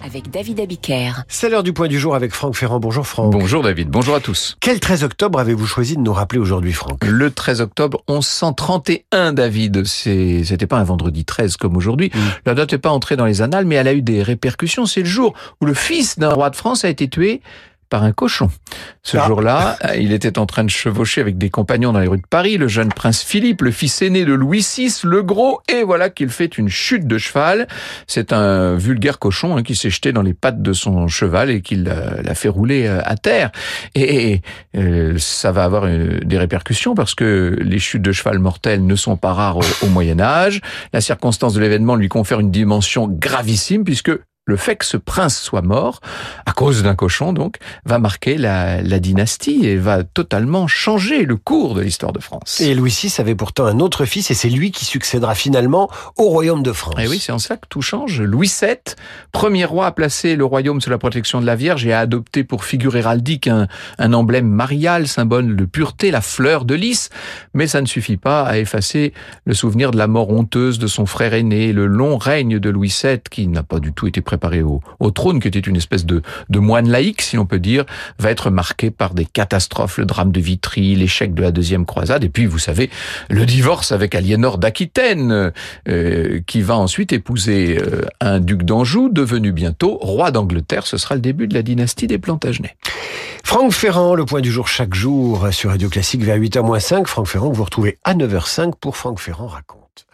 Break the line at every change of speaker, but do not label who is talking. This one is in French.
avec David Abiker.
C'est l'heure du point du jour avec Franck Ferrand. Bonjour Franck.
Bonjour David, bonjour à tous.
Quel 13 octobre avez-vous choisi de nous rappeler aujourd'hui Franck?
Le 13 octobre 1131 David, c'est c'était pas un vendredi 13 comme aujourd'hui.
Mm.
La date n'est pas entrée dans les annales mais elle a eu des répercussions, c'est le jour où le fils d'un roi de France a été tué par un cochon. Ce
Ah.
jour-là, il était en train de chevaucher avec des compagnons dans les rues de Paris, le jeune prince Philippe, le fils aîné de Louis VI, le gros, et voilà qu'il fait une chute de cheval. C'est un vulgaire cochon hein, qui s'est jeté dans les pattes de son cheval et qui l'a l'a fait rouler euh, à terre. Et, et, euh, ça va avoir euh, des répercussions parce que les chutes de cheval mortelles ne sont pas rares au, au Moyen Âge. La circonstance de l'événement lui confère une dimension gravissime puisque le fait que ce prince soit mort, à cause d'un cochon donc, va marquer la, la dynastie et va totalement changer le cours de l'histoire de France.
Et Louis VI avait pourtant un autre fils et c'est lui qui succédera finalement au royaume de France.
Et Eh oui, c'est en ça que tout change. Louis VII, premier roi à placer le royaume sous la protection de la Vierge et à adopter pour figure héraldique un, un emblème marial, symbole de pureté, la fleur de lys. Mais ça ne suffit pas à effacer le souvenir de la mort honteuse de son frère aîné, le long règne de Louis VII, qui n'a pas du tout été préparé au, au trône, qui était une espèce de, moine laïque, si l'on peut dire, va être marqué par des catastrophes, le drame de Vitry, l'échec de la deuxième croisade, et puis, vous savez, le divorce avec Aliénor d'Aquitaine, euh, qui va ensuite épouser euh, un duc d'Anjou, devenu bientôt roi d'Angleterre. Ce sera le début de la dynastie des Plantagenets.
Franck Ferrand, le point du jour chaque jour sur Radio Classique vers 8h-5. Franck Ferrand vous retrouvez à 9h05 pour Franck Ferrand raconte.